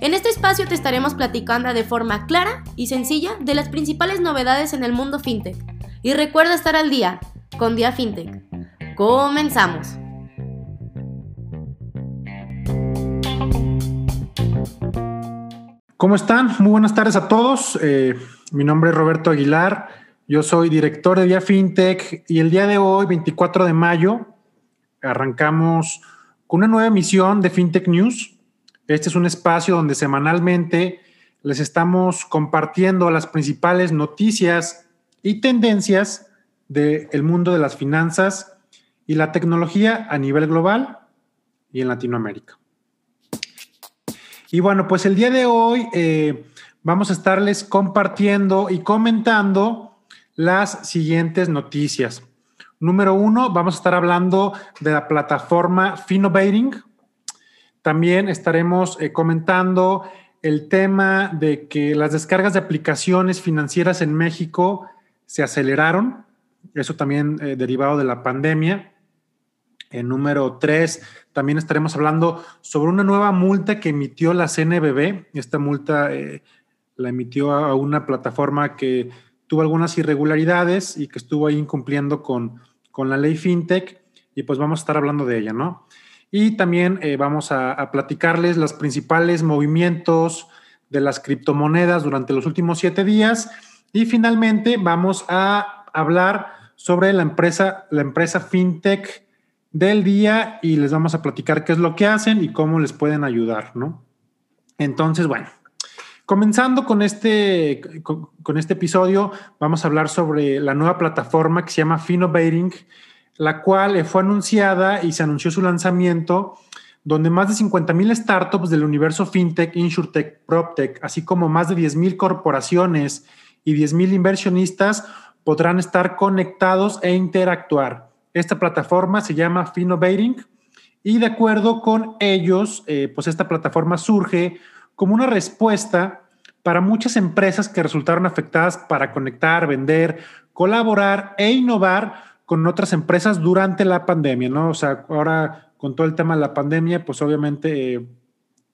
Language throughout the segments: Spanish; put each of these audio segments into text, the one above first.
En este espacio te estaremos platicando de forma clara y sencilla de las principales novedades en el mundo FinTech y recuerda estar al día con Día FinTech. Comenzamos. ¿Cómo están? Muy buenas tardes a todos. Eh, mi nombre es Roberto Aguilar. Yo soy director de Día FinTech y el día de hoy, 24 de mayo, arrancamos con una nueva emisión de FinTech News. Este es un espacio donde semanalmente les estamos compartiendo las principales noticias y tendencias del mundo de las finanzas y la tecnología a nivel global y en Latinoamérica. Y bueno, pues el día de hoy eh, vamos a estarles compartiendo y comentando las siguientes noticias. Número uno, vamos a estar hablando de la plataforma Finovating. También estaremos eh, comentando el tema de que las descargas de aplicaciones financieras en México se aceleraron, eso también eh, derivado de la pandemia. En número tres, también estaremos hablando sobre una nueva multa que emitió la CNBB. Esta multa eh, la emitió a una plataforma que tuvo algunas irregularidades y que estuvo ahí incumpliendo con, con la ley FinTech. Y pues vamos a estar hablando de ella, ¿no? Y también eh, vamos a, platicarles los principales movimientos de las criptomonedas durante los últimos siete días y finalmente vamos a hablar sobre la empresa, la empresa FinTech del día y les vamos a platicar qué es lo que hacen y cómo les pueden ayudar, ¿no? Entonces, bueno, comenzando con este, con, con este episodio, vamos a hablar sobre la nueva plataforma que se llama Finovating, la cual fue anunciada y se anunció su lanzamiento donde más de 50 mil startups del universo fintech, insurtech, proptech, así como más de 10 mil corporaciones y 10.000 inversionistas podrán estar conectados e interactuar. Esta plataforma se llama Finovating y de acuerdo con ellos, eh, pues esta plataforma surge como una respuesta para muchas empresas que resultaron afectadas para conectar, vender, colaborar e innovar con otras empresas durante la pandemia, ¿no? O sea, ahora con todo el tema de la pandemia, pues obviamente eh,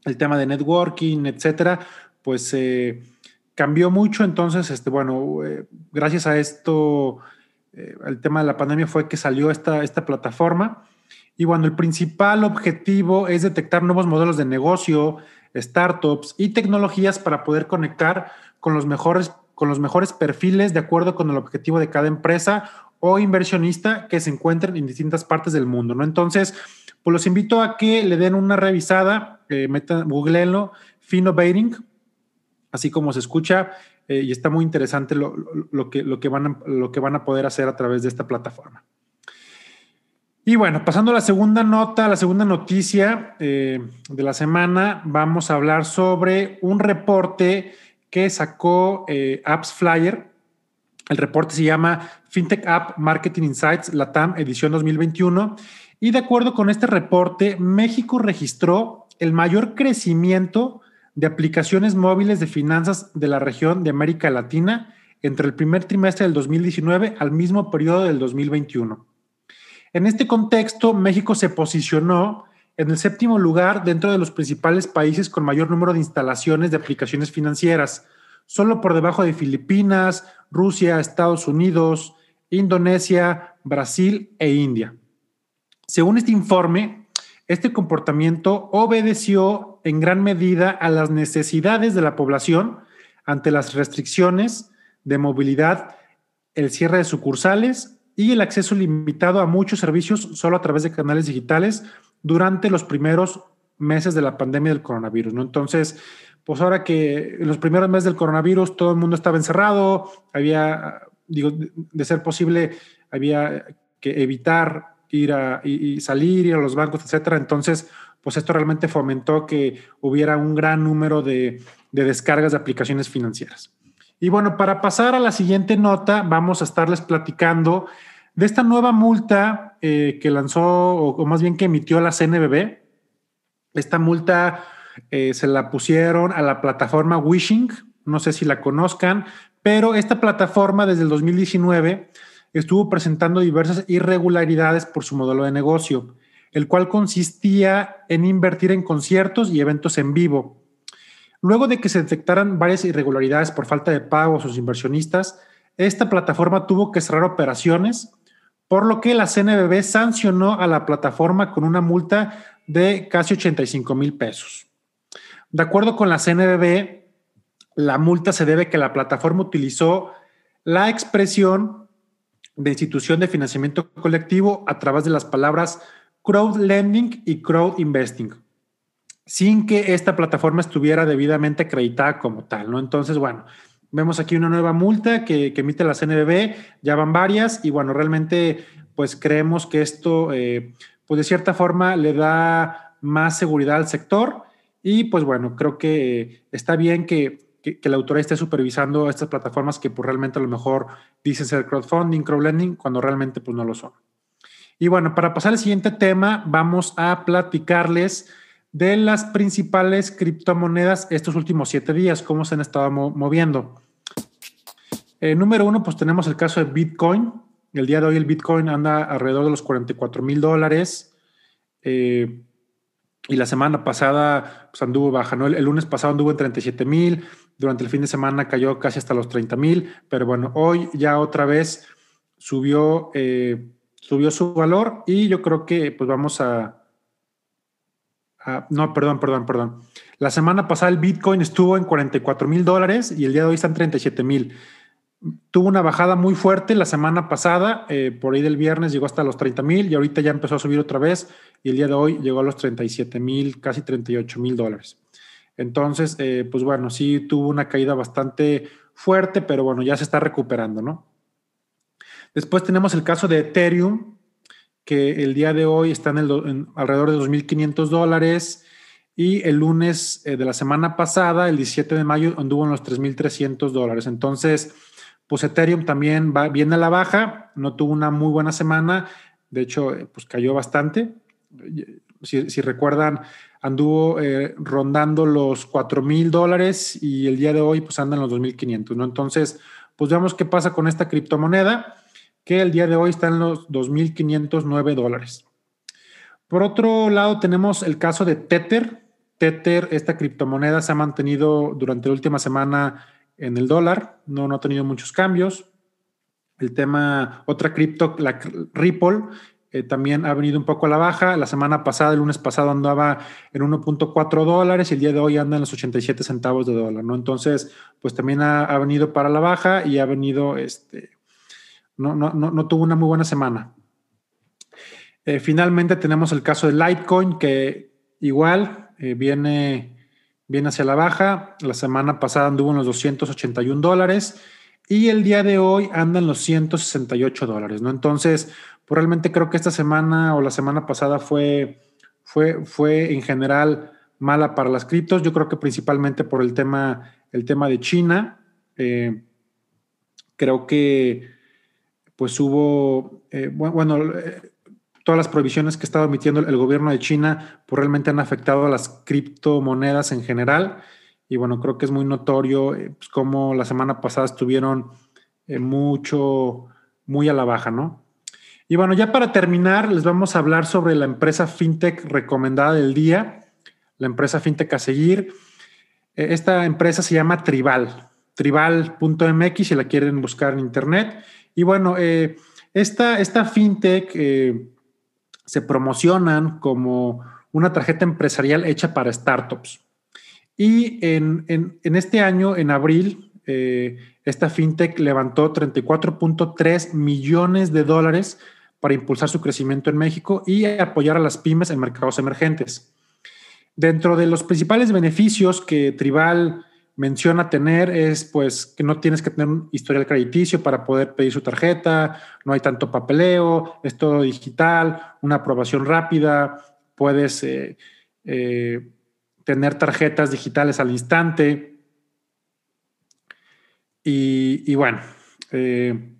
el tema de networking, etcétera, pues eh, cambió mucho, entonces, este, bueno, eh, gracias a esto, el tema de la pandemia fue que salió esta, esta plataforma. Y bueno, el principal objetivo es detectar nuevos modelos de negocio, startups y tecnologías para poder conectar con los mejores, con los mejores perfiles de acuerdo con el objetivo de cada empresa o inversionista que se encuentren en distintas partes del mundo, ¿no? Entonces, pues los invito a que le den una revisada, eh, metan, googleenlo, así como se escucha, eh, y está muy interesante lo, lo, que, lo, que van a, lo que van a poder hacer a través de esta plataforma. Y bueno, pasando a la segunda nota, la segunda noticia eh, de la semana, vamos a hablar sobre un reporte que sacó eh, Apps Flyer. El reporte se llama FinTech App Marketing Insights Latam edición 2021. Y de acuerdo con este reporte, México registró el mayor crecimiento de aplicaciones móviles de finanzas de la región de América Latina entre el primer trimestre del 2019 al mismo periodo del 2021. En este contexto, México se posicionó en el séptimo lugar dentro de los principales países con mayor número de instalaciones de aplicaciones financieras, solo por debajo de Filipinas, Rusia, Estados Unidos, Indonesia, Brasil e India. Según este informe, este comportamiento obedeció en gran medida a las necesidades de la población ante las restricciones de movilidad, el cierre de sucursales y el acceso limitado a muchos servicios solo a través de canales digitales durante los primeros meses de la pandemia del coronavirus. Entonces, pues ahora que en los primeros meses del coronavirus todo el mundo estaba encerrado, había, digo, de ser posible, había que evitar ir a y, salir, ir a los bancos, etcétera. Entonces, pues esto realmente fomentó que hubiera un gran número de, de descargas de aplicaciones financieras. Y bueno, para pasar a la siguiente nota, vamos a estarles platicando de esta nueva multa eh, que lanzó, o, más bien que emitió la CNBB. Esta multa eh, se la pusieron a la plataforma Wishing, no sé si la conozcan, pero esta plataforma desde el 2019 estuvo presentando diversas irregularidades por su modelo de negocio, el cual consistía en invertir en conciertos y eventos en vivo. Luego de que se detectaran varias irregularidades por falta de pago a sus inversionistas, esta plataforma tuvo que cerrar operaciones, por lo que la CNBB sancionó a la plataforma con una multa de casi 85 mil pesos. De acuerdo con la CNBB, la multa se debe que la plataforma utilizó la expresión de institución de financiamiento colectivo a través de las palabras crowd lending y crowd investing, sin que esta plataforma estuviera debidamente acreditada como tal, ¿no? Entonces, bueno, vemos aquí una nueva multa que, emite la CNBB, ya van varias y bueno, realmente pues creemos que esto, eh, pues de cierta forma le da más seguridad al sector y pues bueno, creo que está bien que que, la autoridad esté supervisando estas plataformas que pues, realmente a lo mejor dicen ser crowdfunding, crowdlending, cuando realmente pues no lo son. Y bueno, para pasar al siguiente tema, vamos a platicarles de las principales criptomonedas estos últimos siete días, cómo se han estado moviendo. Eh, número uno, pues tenemos el caso de Bitcoin. El día de hoy el Bitcoin anda alrededor de los 44 mil dólares. Eh, y la semana pasada pues, anduvo baja, ¿no? El, lunes pasado anduvo en 37 mil, durante el fin de semana cayó casi hasta los 30 mil, pero bueno, hoy ya otra vez subió, eh, subió su valor y yo creo que pues vamos a, no, perdón, perdón, perdón. La semana pasada el Bitcoin estuvo en 44 mil dólares y el día de hoy está en 37 mil. Tuvo una bajada muy fuerte la semana pasada, eh, por ahí del viernes llegó hasta los 30 mil y ahorita ya empezó a subir otra vez y el día de hoy llegó a los 37 mil, casi 38 mil dólares. Entonces, eh, pues bueno, sí tuvo una caída bastante fuerte, pero bueno, ya se está recuperando, ¿no? Después tenemos el caso de Ethereum, que el día de hoy está en, el, alrededor de 2.500 dólares y el lunes eh, de la semana pasada, el 17 de mayo, anduvo en los 3.300 dólares. Entonces, pues Ethereum también va bien a la baja, no tuvo una muy buena semana, de hecho, eh, pues cayó bastante. Si, recuerdan, anduvo eh, rondando los 4 mil dólares y el día de hoy pues anda en los 2.500, ¿no? Entonces, pues veamos qué pasa con esta criptomoneda, que el día de hoy está en los 2.509 dólares. Por otro lado, tenemos el caso de Tether. Tether, esta criptomoneda se ha mantenido durante la última semana en el dólar, no, no ha tenido muchos cambios. El tema, otra cripto, la Ripple, eh, también ha venido un poco a la baja. La semana pasada, el lunes pasado, andaba en 1.4 dólares y el día de hoy anda en los 87 centavos de dólar, ¿no? Entonces, pues también ha, venido para la baja y ha venido, este, no, no, no, tuvo una muy buena semana. Eh, finalmente tenemos el caso de Litecoin, que igual eh, viene, viene hacia la baja. La semana pasada anduvo en los 281 dólares y el día de hoy anda en los 168 dólares, ¿no? Entonces, pues realmente creo que esta semana o la semana pasada fue, fue, fue en general mala para las criptos. Yo creo que principalmente por el tema, el tema de China. Eh, creo que pues hubo, eh, bueno, eh, todas las prohibiciones que ha estado emitiendo el gobierno de China pues realmente han afectado a las criptomonedas en general. Y bueno, creo que es muy notorio pues, cómo la semana pasada estuvieron mucho, muy a la baja, ¿no? Y bueno, ya para terminar, les vamos a hablar sobre la empresa fintech recomendada del día, la empresa fintech a seguir. Eh, esta empresa se llama Tribal, tribal.mx si la quieren buscar en internet. Y bueno, eh, esta, esta, fintech eh, se promocionan como una tarjeta empresarial hecha para startups. Y en, en este año, en abril, esta fintech levantó 34.3 millones de dólares para impulsar su crecimiento en México y apoyar a las pymes en mercados emergentes. Dentro de los principales beneficios que Tribal menciona tener es pues que no tienes que tener un historial crediticio para poder pedir su tarjeta, no hay tanto papeleo, es todo digital, una aprobación rápida, puedes eh, eh, tener tarjetas digitales al instante. Y, bueno, eh,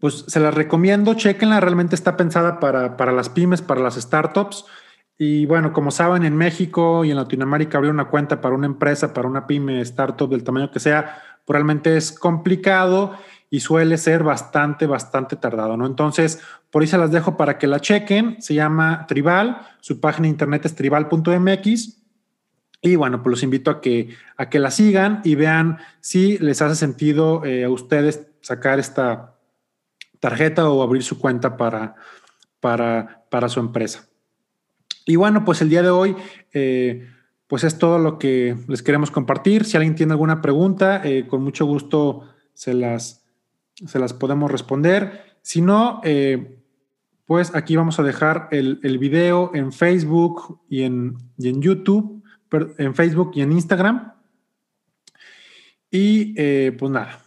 pues se las recomiendo, chequenla, realmente está pensada para, para, las pymes, para las startups. Y bueno, como saben, en México y en Latinoamérica abrir una cuenta para una empresa, para una pyme, startup del tamaño que sea, realmente es complicado y suele ser bastante, bastante tardado, ¿no? Entonces, por ahí se las dejo para que la chequen. Se llama Tribal, su página de internet es tribal.mx. Y bueno, pues los invito a que, a que la sigan y vean si les hace sentido eh, a ustedes sacar esta tarjeta o abrir su cuenta para, para, para su empresa. Y bueno, pues el día de hoy, eh, pues es todo lo que les queremos compartir. Si alguien tiene alguna pregunta, eh, con mucho gusto se las, se las podemos responder. Si no, pues aquí vamos a dejar el, el video en Facebook y en, y en YouTube en Facebook y en Instagram. Y eh, pues nada,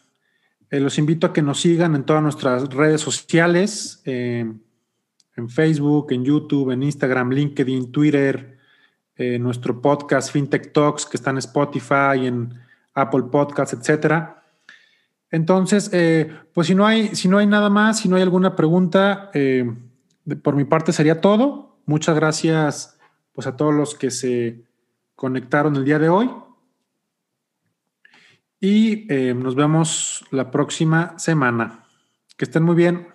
eh, los invito a que nos sigan en todas nuestras redes sociales, eh, en Facebook, en YouTube, en Instagram, LinkedIn, Twitter, nuestro podcast FinTech Talks que está en Spotify, en Apple Podcasts, etcétera. Entonces, pues si no, hay, si no hay nada más, si no hay alguna pregunta, por mi parte sería todo. Muchas gracias pues a todos los que se conectaron el día de hoy. Y eh, nos vemos la próxima semana. Que estén muy bien.